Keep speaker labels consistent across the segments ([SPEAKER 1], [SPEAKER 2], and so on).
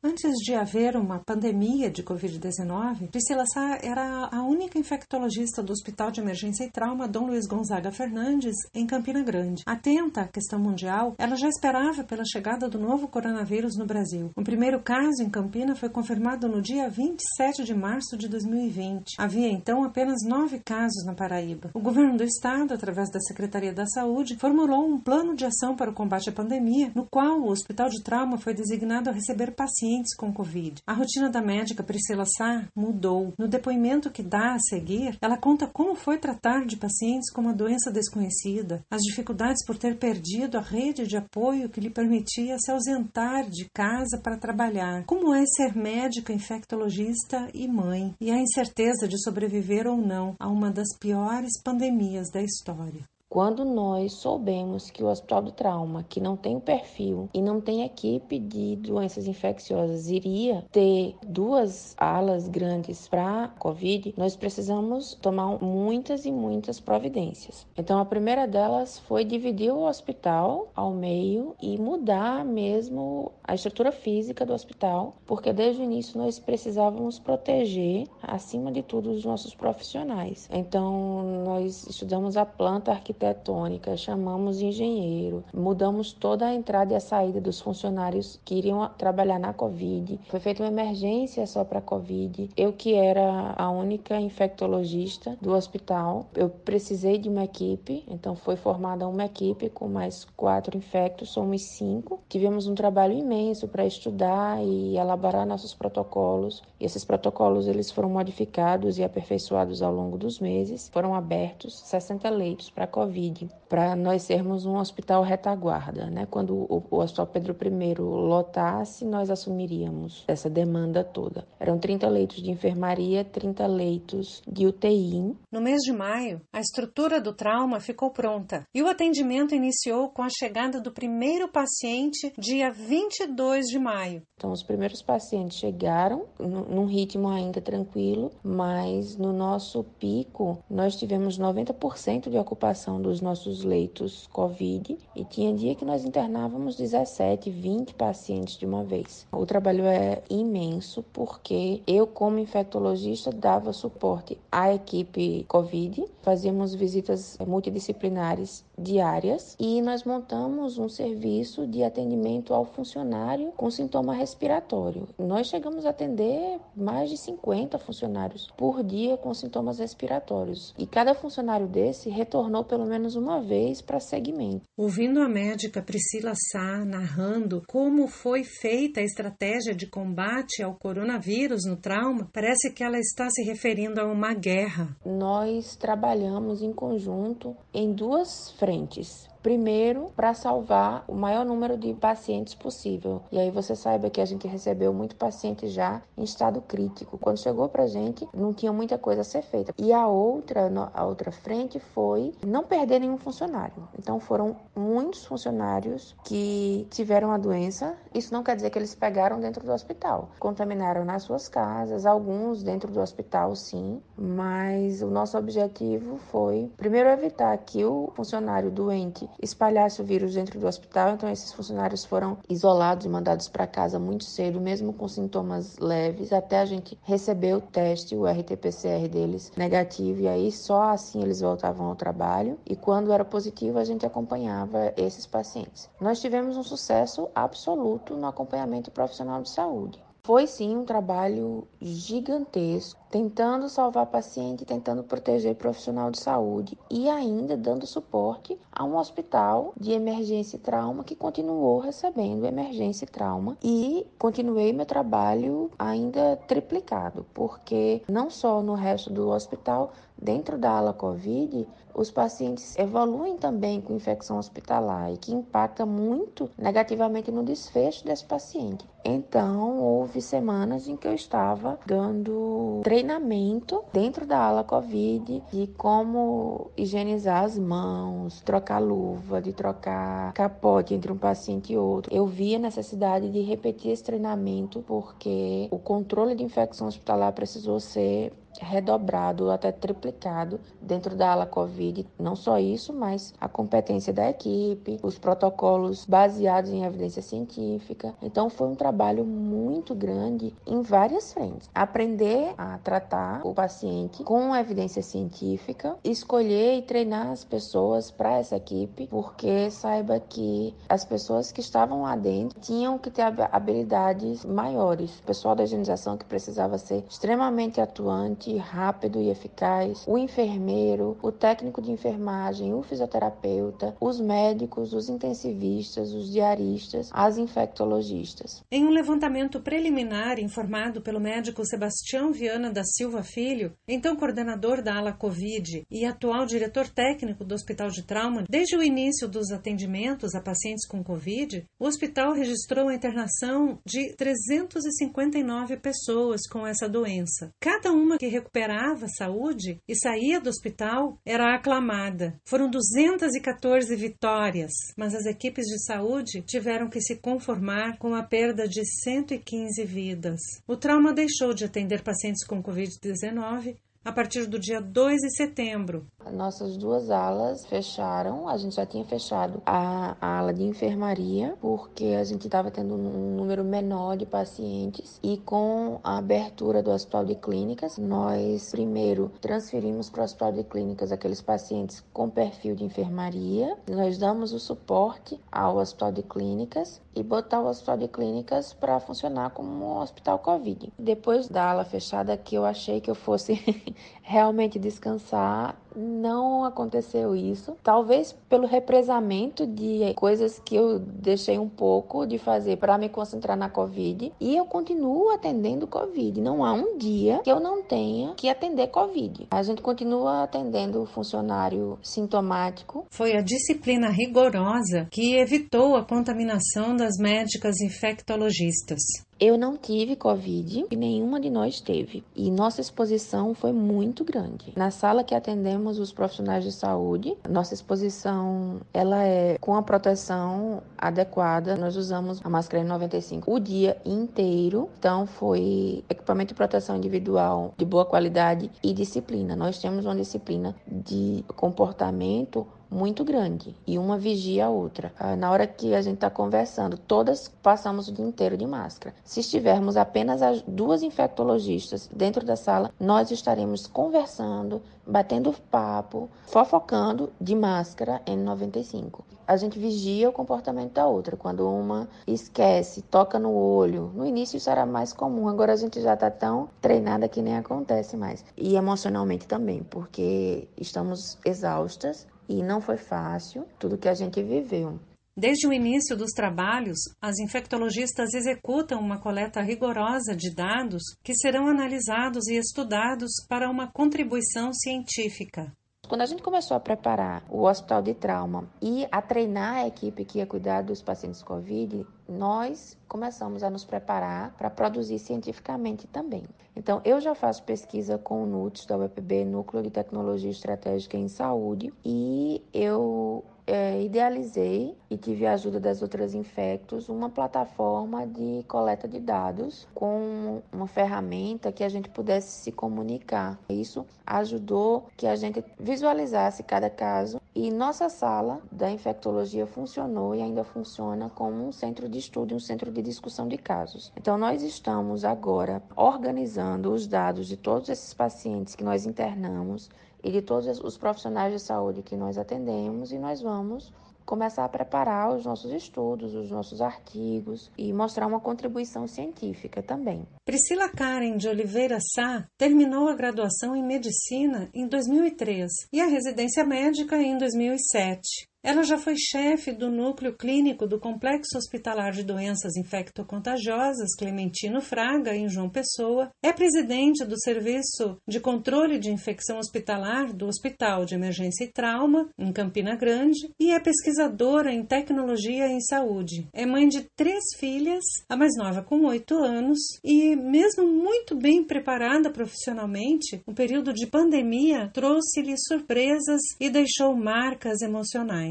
[SPEAKER 1] Antes de haver uma pandemia de Covid-19, Priscila Sá era a única infectologista do Hospital de Emergência e Trauma Dom Luiz Gonzaga Fernandes, em Campina Grande. Atenta à questão mundial, ela já esperava pela chegada do novo coronavírus no Brasil. O primeiro caso em Campina foi confirmado no dia 27 de março de 2020. Havia então apenas nove casos na Paraíba. O governo do estado, através da Secretaria da Saúde, formulou um plano de ação para o combate à pandemia, no qual o Hospital de Trauma foi designado a receber pacientes pacientes com Covid. A rotina da médica Priscila Sá mudou. No depoimento que dá a seguir, ela conta como foi tratar de pacientes com uma doença desconhecida, as dificuldades por ter perdido a rede de apoio que lhe permitia se ausentar de casa para trabalhar, como é ser médica, infectologista e mãe, e a incerteza de sobreviver ou não a uma das piores pandemias da história.
[SPEAKER 2] Quando nós soubemos que o Hospital do Trauma, que não tem o perfil e não tem equipe de doenças infecciosas, iria ter duas alas grandes para Covid, nós precisamos tomar muitas e muitas providências. Então, a primeira delas foi dividir o hospital ao meio e mudar mesmo a estrutura física do hospital, porque desde o início nós precisávamos proteger, acima de tudo, os nossos profissionais. Então, nós estudamos a planta arquitetônica arquitetônica, chamamos engenheiro, mudamos toda a entrada e a saída dos funcionários que iriam trabalhar na Covid. Foi feita uma emergência só para Covid. Eu que era a única infectologista do hospital, eu precisei de uma equipe, então foi formada uma equipe com mais quatro infectos, somos cinco. Tivemos um trabalho imenso para estudar e elaborar nossos protocolos. E esses protocolos eles foram modificados e aperfeiçoados ao longo dos meses. Foram abertos 60 leitos para Covid Covid, para nós sermos um hospital retaguarda. Né? Quando o, o Hospital Pedro I lotasse, nós assumiríamos essa demanda toda. Eram 30 leitos de enfermaria, 30 leitos de UTI.
[SPEAKER 1] No mês de maio, a estrutura do trauma ficou pronta e o atendimento iniciou com a chegada do primeiro paciente dia 22 de maio.
[SPEAKER 2] Então, os primeiros pacientes chegaram num ritmo ainda tranquilo, mas no nosso pico nós tivemos 90% de ocupação dos nossos leitos COVID e tinha dia que nós internávamos 17, 20 pacientes de uma vez. O trabalho é imenso porque eu, como infectologista, dava suporte à equipe COVID, fazíamos visitas multidisciplinares diárias e nós montamos um serviço de atendimento ao funcionário com sintoma respiratório. Nós chegamos a atender mais de 50 funcionários por dia com sintomas respiratórios e cada funcionário desse retornou pelo menos uma vez para segmento.
[SPEAKER 1] Ouvindo a médica Priscila Sá narrando como foi feita a estratégia de combate ao coronavírus no trauma, parece que ela está se referindo a uma guerra.
[SPEAKER 2] Nós trabalhamos em conjunto em duas frentes. Primeiro, para salvar o maior número de pacientes possível. E aí você saiba que a gente recebeu muito paciente já em estado crítico. Quando chegou para a gente, não tinha muita coisa a ser feita. E a outra, a outra frente foi não perder nenhum funcionário. Então foram muitos funcionários que tiveram a doença. Isso não quer dizer que eles pegaram dentro do hospital. Contaminaram nas suas casas, alguns dentro do hospital, sim. Mas o nosso objetivo foi, primeiro, evitar que o funcionário doente espalhasse o vírus dentro do hospital, então esses funcionários foram isolados e mandados para casa muito cedo, mesmo com sintomas leves, até a gente receber o teste, o RT-PCR deles negativo, e aí só assim eles voltavam ao trabalho. E quando era positivo, a gente acompanhava esses pacientes. Nós tivemos um sucesso absoluto no acompanhamento profissional de saúde. Foi sim um trabalho gigantesco, tentando salvar paciente, tentando proteger profissional de saúde e ainda dando suporte a um hospital de emergência e trauma que continuou recebendo emergência e trauma e continuei meu trabalho ainda triplicado, porque não só no resto do hospital, dentro da ala COVID, os pacientes evoluem também com infecção hospitalar e que impacta muito negativamente no desfecho desse paciente. Então, houve semanas em que eu estava dando treinamento dentro da ala COVID de como higienizar as mãos, trocar luva, de trocar capote entre um paciente e outro. Eu vi a necessidade de repetir esse treinamento porque o controle de infecção hospitalar precisou ser redobrado, até triplicado dentro da ala Covid. Não só isso, mas a competência da equipe, os protocolos baseados em evidência científica. Então foi um trabalho muito grande em várias frentes. Aprender a tratar o paciente com evidência científica, escolher e treinar as pessoas para essa equipe, porque saiba que as pessoas que estavam lá dentro tinham que ter habilidades maiores. O pessoal da higienização que precisava ser extremamente atuante, rápido e eficaz, o enfermeiro, o técnico de enfermagem, o fisioterapeuta, os médicos, os intensivistas, os diaristas, as infectologistas.
[SPEAKER 1] Em um levantamento preliminar informado pelo médico Sebastião Viana da Silva Filho, então coordenador da ala Covid e atual diretor técnico do Hospital de Trauma, desde o início dos atendimentos a pacientes com Covid, o hospital registrou a internação de 359 pessoas com essa doença. Cada uma que recuperava a saúde e saía do hospital era aclamada. Foram 214 vitórias, mas as equipes de saúde tiveram que se conformar com a perda de 115 vidas. O trauma deixou de atender pacientes com Covid-19 a partir do dia 2 de setembro.
[SPEAKER 2] Nossas duas alas fecharam, a gente já tinha fechado a, a ala de enfermaria, porque a gente estava tendo um número menor de pacientes, e com a abertura do hospital de clínicas, nós primeiro transferimos para o hospital de clínicas aqueles pacientes com perfil de enfermaria, nós damos o suporte ao hospital de clínicas e botar o hospital de clínicas para funcionar como um hospital Covid. Depois da ala fechada, que eu achei que eu fosse realmente descansar, não aconteceu isso. Talvez pelo represamento de coisas que eu deixei um pouco de fazer para me concentrar na Covid. E eu continuo atendendo Covid. Não há um dia que eu não tenha que atender Covid. A gente continua atendendo o funcionário sintomático.
[SPEAKER 1] Foi a disciplina rigorosa que evitou a contaminação das médicas infectologistas.
[SPEAKER 2] Eu não tive Covid e nenhuma de nós teve. E nossa exposição foi muito grande. Na sala que atendemos os profissionais de saúde, nossa exposição ela é com a proteção adequada. Nós usamos a máscara N95 o dia inteiro. Então foi equipamento de proteção individual de boa qualidade e disciplina. Nós temos uma disciplina de comportamento muito grande e uma vigia a outra. Ah, na hora que a gente está conversando, todas passamos o dia inteiro de máscara. Se estivermos apenas as duas infectologistas dentro da sala, nós estaremos conversando, batendo papo, fofocando de máscara N95. A gente vigia o comportamento da outra. Quando uma esquece, toca no olho. No início isso era mais comum, agora a gente já está tão treinada que nem acontece mais. E emocionalmente também, porque estamos exaustas, e não foi fácil tudo que a gente viveu.
[SPEAKER 1] Desde o início dos trabalhos, as infectologistas executam uma coleta rigorosa de dados que serão analisados e estudados para uma contribuição científica.
[SPEAKER 2] Quando a gente começou a preparar o hospital de trauma e a treinar a equipe que ia cuidar dos pacientes COVID, nós começamos a nos preparar para produzir cientificamente também. Então, eu já faço pesquisa com o NUTS da UEPB, Núcleo de Tecnologia Estratégica em Saúde, e eu é, idealizei e tive a ajuda das outras infectos uma plataforma de coleta de dados com uma ferramenta que a gente pudesse se comunicar. Isso ajudou que a gente visualizasse cada caso e nossa sala da infectologia funcionou e ainda funciona como um centro de estudo, um centro de discussão de casos. Então nós estamos agora organizando os dados de todos esses pacientes que nós internamos e de todos os profissionais de saúde que nós atendemos e nós vamos começar a preparar os nossos estudos, os nossos artigos e mostrar uma contribuição científica também.
[SPEAKER 1] Priscila Karen de Oliveira Sá terminou a graduação em medicina em 2003 e a residência médica em 2007. Ela já foi chefe do núcleo clínico do Complexo Hospitalar de Doenças Infectocontagiosas Clementino Fraga, em João Pessoa, é presidente do Serviço de Controle de Infecção Hospitalar do Hospital de Emergência e Trauma, em Campina Grande, e é pesquisadora em tecnologia em saúde. É mãe de três filhas, a mais nova com oito anos, e, mesmo muito bem preparada profissionalmente, o período de pandemia trouxe-lhe surpresas e deixou marcas emocionais.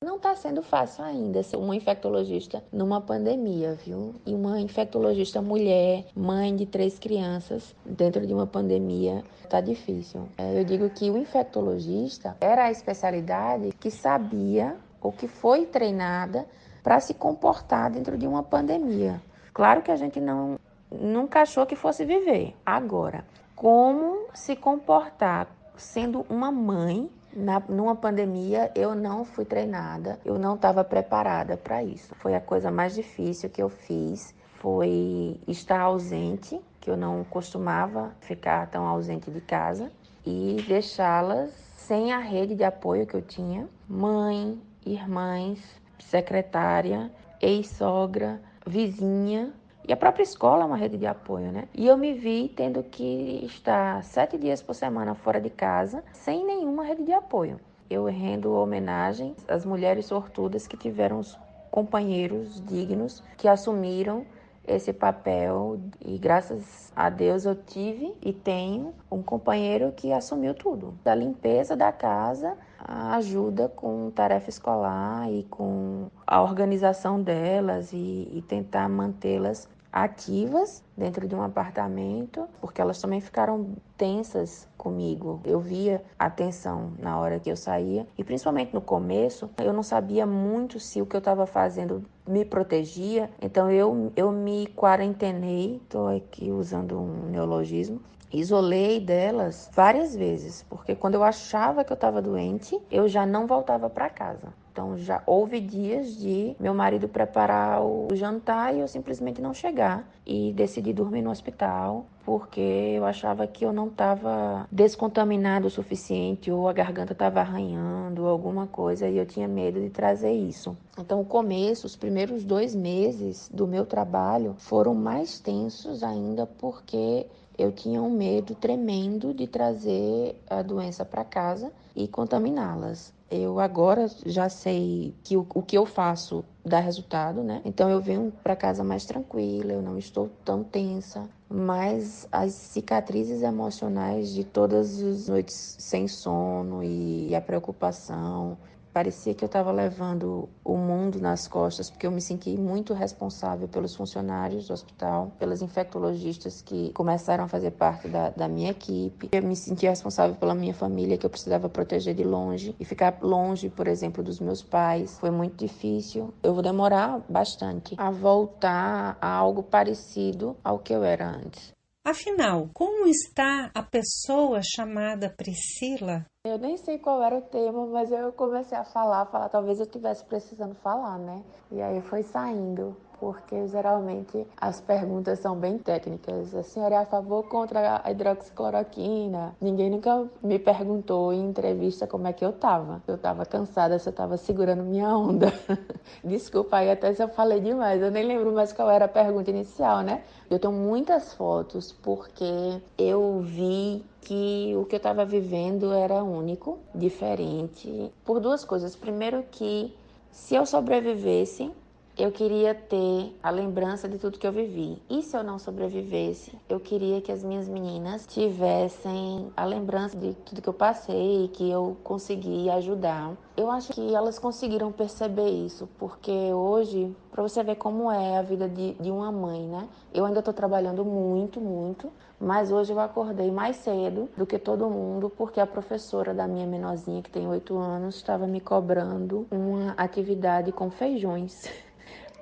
[SPEAKER 2] Não está sendo fácil ainda ser uma infectologista numa pandemia, viu? E uma infectologista mulher, mãe de três crianças, dentro de uma pandemia, está difícil. É, eu digo que o infectologista era a especialidade que sabia ou que foi treinada para se comportar dentro de uma pandemia. Claro que a gente não nunca achou que fosse viver. Agora, como se comportar sendo uma mãe na, numa pandemia, eu não fui treinada, eu não estava preparada para isso. Foi a coisa mais difícil que eu fiz, foi estar ausente, que eu não costumava ficar tão ausente de casa, e deixá-las sem a rede de apoio que eu tinha. Mãe, irmãs, secretária, ex-sogra, vizinha, e a própria escola é uma rede de apoio, né? E eu me vi tendo que estar sete dias por semana fora de casa, sem nenhuma rede de apoio. Eu rendo homenagem às mulheres sortudas que tiveram companheiros dignos que assumiram esse papel e graças a Deus eu tive e tenho um companheiro que assumiu tudo, da limpeza da casa, a ajuda com tarefa escolar e com a organização delas e, e tentar mantê-las ativas dentro de um apartamento, porque elas também ficaram tensas comigo. Eu via a tensão na hora que eu saía e principalmente no começo, eu não sabia muito se o que eu estava fazendo me protegia. Então eu eu me quarentenei, estou aqui usando um neologismo, Isolei delas várias vezes, porque quando eu achava que eu estava doente, eu já não voltava para casa. Então já houve dias de meu marido preparar o jantar e eu simplesmente não chegar e decidi dormir no hospital porque eu achava que eu não estava descontaminado o suficiente ou a garganta estava arranhando ou alguma coisa e eu tinha medo de trazer isso. Então o começo, os primeiros dois meses do meu trabalho foram mais tensos ainda porque eu tinha um medo tremendo de trazer a doença para casa e contaminá-las. Eu agora já sei que o, o que eu faço dá resultado, né? Então eu venho para casa mais tranquila, eu não estou tão tensa, mas as cicatrizes emocionais de todas as noites sem sono e a preocupação Parecia que eu estava levando o mundo nas costas, porque eu me senti muito responsável pelos funcionários do hospital, pelas infectologistas que começaram a fazer parte da, da minha equipe. Eu me senti responsável pela minha família, que eu precisava proteger de longe. E ficar longe, por exemplo, dos meus pais foi muito difícil. Eu vou demorar bastante a voltar a algo parecido ao que eu era antes.
[SPEAKER 1] Afinal, como está a pessoa chamada Priscila?
[SPEAKER 2] Eu nem sei qual era o tema, mas eu comecei a falar, falar, talvez eu estivesse precisando falar, né? E aí foi saindo porque geralmente as perguntas são bem técnicas. A senhora é a favor contra a hidroxicloroquina? Ninguém nunca me perguntou em entrevista como é que eu tava. Eu tava cansada, se eu tava segurando minha onda. Desculpa aí até se eu falei demais, eu nem lembro mais qual era a pergunta inicial, né? Eu tenho muitas fotos porque eu vi que o que eu estava vivendo era único, diferente, por duas coisas. Primeiro que se eu sobrevivesse, eu queria ter a lembrança de tudo que eu vivi. E se eu não sobrevivesse, eu queria que as minhas meninas tivessem a lembrança de tudo que eu passei e que eu consegui ajudar. Eu acho que elas conseguiram perceber isso, porque hoje, para você ver como é a vida de, de uma mãe, né? Eu ainda estou trabalhando muito, muito, mas hoje eu acordei mais cedo do que todo mundo, porque a professora da minha menorzinha, que tem oito anos, estava me cobrando uma atividade com feijões.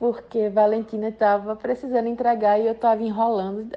[SPEAKER 2] porque Valentina estava precisando entregar e eu estava enrolando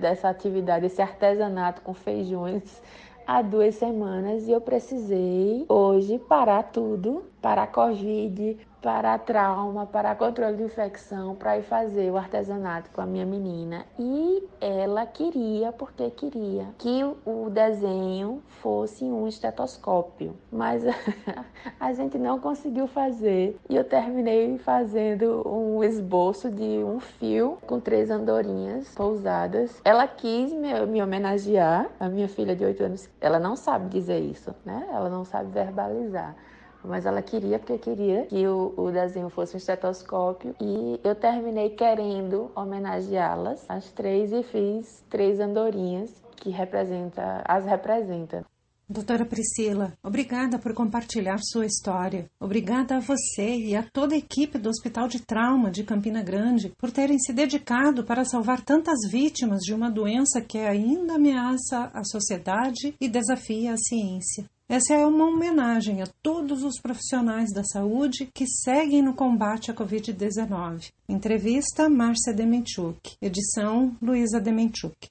[SPEAKER 2] dessa atividade, esse artesanato com feijões há duas semanas e eu precisei hoje parar tudo, parar Covid, para trauma, para controle de infecção, para ir fazer o artesanato com a minha menina. E ela queria, porque queria, que o desenho fosse um estetoscópio. Mas a gente não conseguiu fazer. E eu terminei fazendo um esboço de um fio com três andorinhas pousadas. Ela quis me, me homenagear, a minha filha de 8 anos. Ela não sabe dizer isso, né? Ela não sabe verbalizar mas ela queria porque queria que o, o desenho fosse um estetoscópio e eu terminei querendo homenageá-las, as três, e fiz três andorinhas que representa, as representa.
[SPEAKER 1] Doutora Priscila, obrigada por compartilhar sua história. Obrigada a você e a toda a equipe do Hospital de Trauma de Campina Grande por terem se dedicado para salvar tantas vítimas de uma doença que ainda ameaça a sociedade e desafia a ciência. Essa é uma homenagem a todos os profissionais da saúde que seguem no combate à Covid-19. Entrevista Márcia Demenchuk. Edição Luísa Demenchuk.